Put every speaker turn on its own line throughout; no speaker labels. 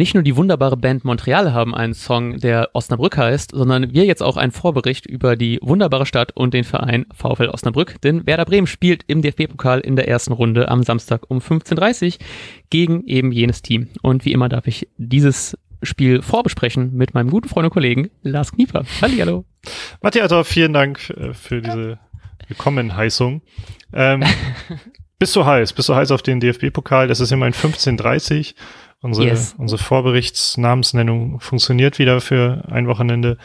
nicht nur die wunderbare Band Montreal haben einen Song, der Osnabrück heißt, sondern wir jetzt auch einen Vorbericht über die wunderbare Stadt und den Verein VfL Osnabrück. Denn Werder Bremen spielt im DFB-Pokal in der ersten Runde am Samstag um 15.30 Uhr gegen eben jenes Team. Und wie immer darf ich dieses Spiel vorbesprechen mit meinem guten Freund und Kollegen Lars Knieper. Hallo.
Matthias, vielen Dank äh, für diese Willkommenheißung. Ähm, bist du heiß? Bist du heiß auf den DFB-Pokal? Das ist immerhin 15.30 Unsere, yes. unsere Vorberichtsnamensnennung funktioniert wieder für ein Wochenende.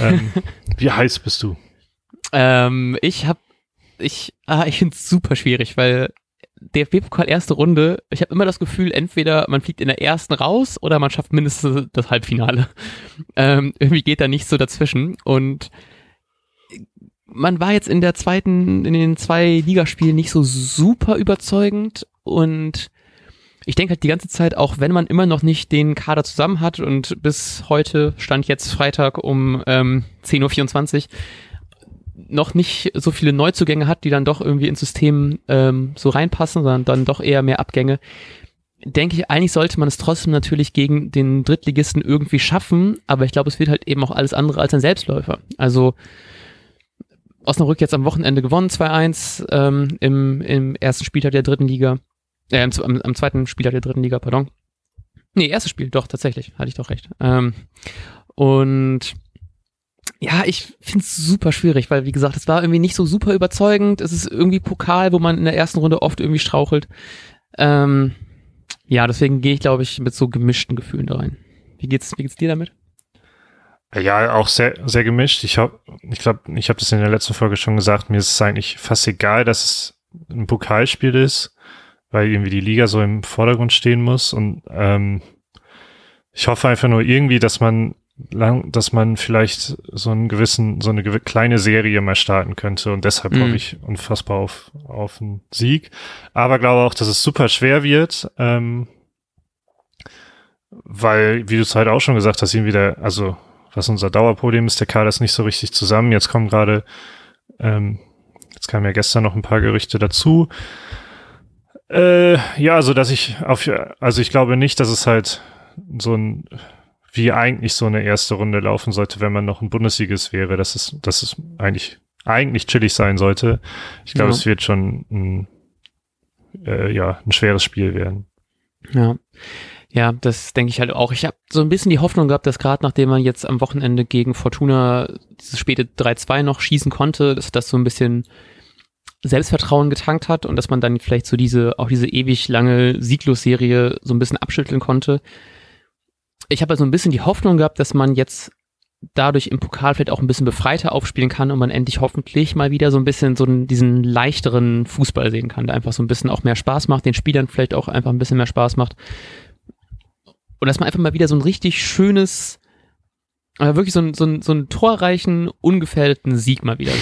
Ähm, wie heiß bist du?
Ähm, ich hab, ich, ah, ich finde es super schwierig, weil DFB-Pokal erste Runde, ich habe immer das Gefühl, entweder man fliegt in der ersten raus oder man schafft mindestens das Halbfinale. Ähm, irgendwie geht da nichts so dazwischen und man war jetzt in der zweiten, in den zwei Ligaspielen nicht so super überzeugend und ich denke halt die ganze Zeit, auch wenn man immer noch nicht den Kader zusammen hat und bis heute stand jetzt Freitag um ähm, 10.24 Uhr noch nicht so viele Neuzugänge hat, die dann doch irgendwie ins System ähm, so reinpassen, sondern dann doch eher mehr Abgänge, denke ich, eigentlich sollte man es trotzdem natürlich gegen den Drittligisten irgendwie schaffen, aber ich glaube, es wird halt eben auch alles andere als ein Selbstläufer. Also Osnabrück jetzt am Wochenende gewonnen, 2-1 ähm, im, im ersten Spieltag der dritten Liga. Äh, am, am zweiten Spieltag der dritten Liga, pardon. Nee, erstes Spiel, doch, tatsächlich, hatte ich doch recht. Ähm, und ja, ich finde es super schwierig, weil wie gesagt, es war irgendwie nicht so super überzeugend. Es ist irgendwie Pokal, wo man in der ersten Runde oft irgendwie strauchelt. Ähm, ja, deswegen gehe ich, glaube ich, mit so gemischten Gefühlen da rein. Wie geht's, wie geht's dir damit?
Ja, auch sehr, sehr gemischt. Ich habe, ich glaube, ich habe das in der letzten Folge schon gesagt. Mir ist es eigentlich fast egal, dass es ein Pokalspiel ist, weil irgendwie die Liga so im Vordergrund stehen muss. Und ähm, ich hoffe einfach nur irgendwie, dass man lang, dass man vielleicht so einen gewissen, so eine kleine Serie mal starten könnte und deshalb mhm. hoffe ich unfassbar auf, auf einen Sieg. Aber glaube auch, dass es super schwer wird, ähm, weil, wie du es halt auch schon gesagt hast, irgendwie der, also was unser Dauerproblem ist, der Kader ist nicht so richtig zusammen. Jetzt kommen gerade, ähm, jetzt kamen ja gestern noch ein paar Gerüchte dazu. Äh, ja, also dass ich auf, also ich glaube nicht, dass es halt so ein wie eigentlich so eine erste Runde laufen sollte, wenn man noch ein Bundesliges wäre, dass es, dass es eigentlich, eigentlich chillig sein sollte. Ich glaube, ja. es wird schon ein, äh, ja, ein schweres Spiel werden.
Ja. Ja, das denke ich halt auch. Ich habe so ein bisschen die Hoffnung gehabt, dass gerade nachdem man jetzt am Wochenende gegen Fortuna dieses späte 3-2 noch schießen konnte, dass das so ein bisschen Selbstvertrauen getankt hat und dass man dann vielleicht so diese, auch diese ewig lange Sieglos-Serie so ein bisschen abschütteln konnte ich habe so ein bisschen die Hoffnung gehabt, dass man jetzt dadurch im Pokal vielleicht auch ein bisschen befreiter aufspielen kann und man endlich hoffentlich mal wieder so ein bisschen so diesen leichteren Fußball sehen kann, der einfach so ein bisschen auch mehr Spaß macht, den Spielern vielleicht auch einfach ein bisschen mehr Spaß macht. Und dass man einfach mal wieder so ein richtig schönes, aber wirklich so ein, so ein, so einen torreichen, ungefährdeten Sieg mal wieder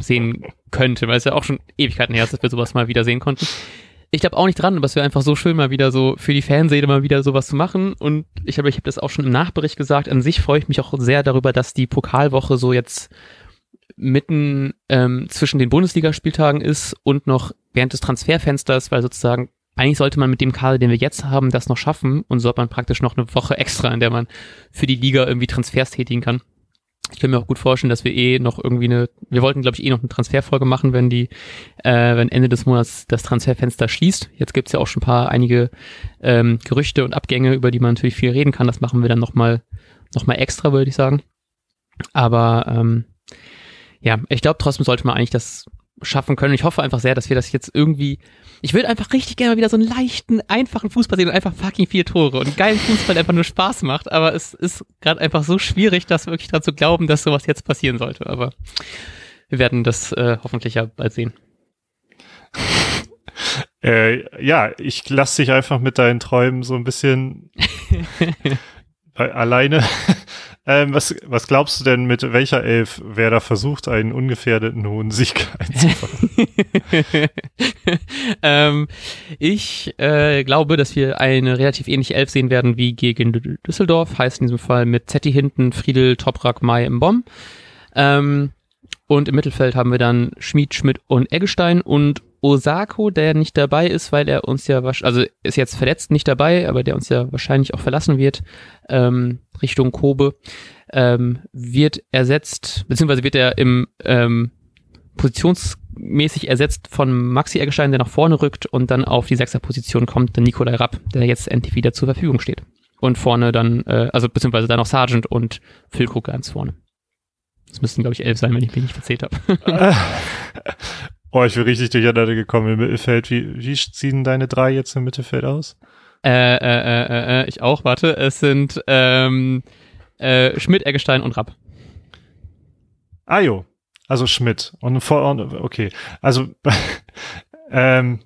sehen könnte, weil es ja auch schon Ewigkeiten her ist, dass wir sowas mal wieder sehen konnten ich glaube auch nicht dran, aber es wäre einfach so schön, mal wieder so für die Fanseele mal wieder sowas zu machen. Und ich habe ich hab das auch schon im Nachbericht gesagt. An sich freue ich mich auch sehr darüber, dass die Pokalwoche so jetzt mitten ähm, zwischen den Bundesligaspieltagen ist und noch während des Transferfensters, weil sozusagen eigentlich sollte man mit dem Kader, den wir jetzt haben, das noch schaffen und so hat man praktisch noch eine Woche extra, in der man für die Liga irgendwie Transfers tätigen kann ich kann mir auch gut vorstellen, dass wir eh noch irgendwie eine, wir wollten glaube ich eh noch eine Transferfolge machen, wenn die, äh, wenn Ende des Monats das Transferfenster schließt. Jetzt gibt's ja auch schon ein paar einige ähm, Gerüchte und Abgänge, über die man natürlich viel reden kann. Das machen wir dann nochmal noch mal extra, würde ich sagen. Aber ähm, ja, ich glaube trotzdem sollte man eigentlich das schaffen können. Ich hoffe einfach sehr, dass wir das jetzt irgendwie. Ich würde einfach richtig gerne mal wieder so einen leichten, einfachen Fußball sehen und einfach fucking vier Tore und geilen Fußball, einfach nur Spaß macht. Aber es ist gerade einfach so schwierig, das wirklich daran zu glauben, dass sowas jetzt passieren sollte. Aber wir werden das äh, hoffentlich ja bald sehen.
Äh, ja, ich lasse dich einfach mit deinen Träumen so ein bisschen alleine. Ähm, was, was glaubst du denn, mit welcher Elf wer da versucht, einen ungefährdeten hohen Sieg einzufahren?
ähm, ich äh, glaube, dass wir eine relativ ähnliche Elf sehen werden wie gegen Düsseldorf, heißt in diesem Fall mit Zetti hinten, Friedel, Toprak, Mai im Bomb. Ähm, und im Mittelfeld haben wir dann Schmid, Schmidt und Eggestein und Osako, der nicht dabei ist, weil er uns ja, also ist jetzt verletzt nicht dabei, aber der uns ja wahrscheinlich auch verlassen wird, ähm, Richtung Kobe, ähm, wird ersetzt, beziehungsweise wird er im ähm, positionsmäßig ersetzt von Maxi Eggestein, der nach vorne rückt und dann auf die sechster Position kommt, der Nikolai Rapp, der jetzt endlich wieder zur Verfügung steht. Und vorne dann, äh, also beziehungsweise dann noch Sargent und Füllkrug ganz vorne. Das müssten, glaube ich, elf sein, wenn ich mich nicht verzählt habe.
oh, ich bin richtig durcheinander gekommen im Mittelfeld. Wie, wie ziehen deine drei jetzt im Mittelfeld aus?
Äh, äh, äh, äh, äh ich auch, warte. Es sind ähm, äh, Schmidt, Eggestein und Rapp.
Ah jo, also Schmidt. Und vor, okay. Also, ähm,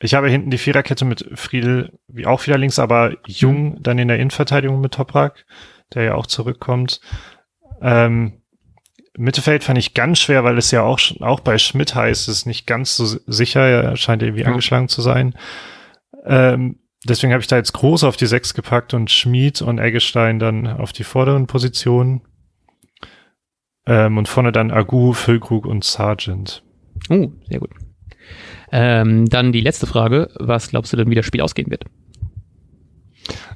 ich habe hinten die Viererkette mit Friedel, wie auch wieder links, aber Jung dann in der Innenverteidigung mit Toprak, der ja auch zurückkommt. Ähm, Mittelfeld fand ich ganz schwer, weil es ja auch, auch bei Schmidt heißt, es ist nicht ganz so sicher, er scheint irgendwie ja. angeschlagen zu sein. Ähm, deswegen habe ich da jetzt groß auf die Sechs gepackt und Schmid und Eggestein dann auf die vorderen Positionen. Ähm, und vorne dann Agu, Füllkrug und Sargent.
Oh, sehr gut. Ähm, dann die letzte Frage. Was glaubst du denn, wie das Spiel ausgehen wird?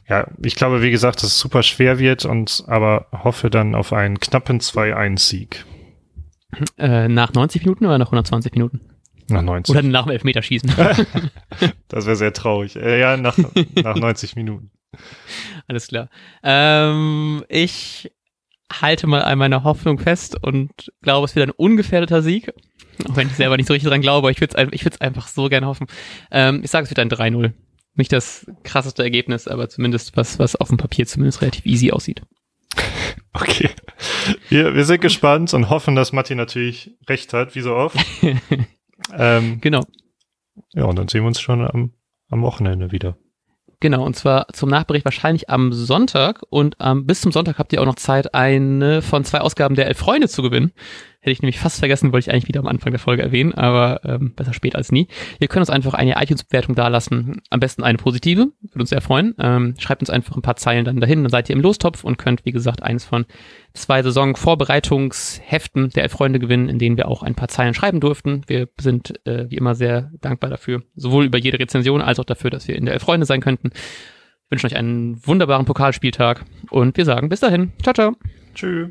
Ja, ich glaube, wie gesagt, dass es super schwer wird und aber hoffe dann auf einen knappen 2-1-Sieg.
Äh, nach 90 Minuten oder nach 120 Minuten?
Nach 90.
Oder nach dem Elfmeterschießen.
das wäre sehr traurig. Äh, ja, nach, nach 90 Minuten.
Alles klar. Ähm, ich halte mal an meiner Hoffnung fest und glaube, es wird ein ungefährdeter Sieg. Auch wenn ich selber nicht so richtig dran glaube, ich würde es ich würd's einfach so gerne hoffen. Ähm, ich sage, es wird ein 3-0. Nicht das krasseste Ergebnis, aber zumindest was, was auf dem Papier zumindest relativ easy aussieht.
Okay. Wir, wir sind gespannt und hoffen, dass Matti natürlich recht hat, wie so oft.
ähm, genau.
Ja, und dann sehen wir uns schon am, am Wochenende wieder.
Genau, und zwar zum Nachbericht wahrscheinlich am Sonntag. Und ähm, bis zum Sonntag habt ihr auch noch Zeit, eine von zwei Ausgaben der Elf Freunde zu gewinnen. Hätte ich nämlich fast vergessen, wollte ich eigentlich wieder am Anfang der Folge erwähnen, aber ähm, besser spät als nie. Ihr könnt uns einfach eine iTunes-Bewertung dalassen, am besten eine positive, würde uns sehr freuen. Ähm, schreibt uns einfach ein paar Zeilen dann dahin, dann seid ihr im Lostopf und könnt, wie gesagt, eines von zwei Saison-Vorbereitungsheften der Freunde gewinnen, in denen wir auch ein paar Zeilen schreiben durften. Wir sind äh, wie immer sehr dankbar dafür, sowohl über jede Rezension als auch dafür, dass wir in der Elf Freunde sein könnten. Wir wünschen euch einen wunderbaren Pokalspieltag und wir sagen bis dahin. Ciao, ciao.
Tschüss.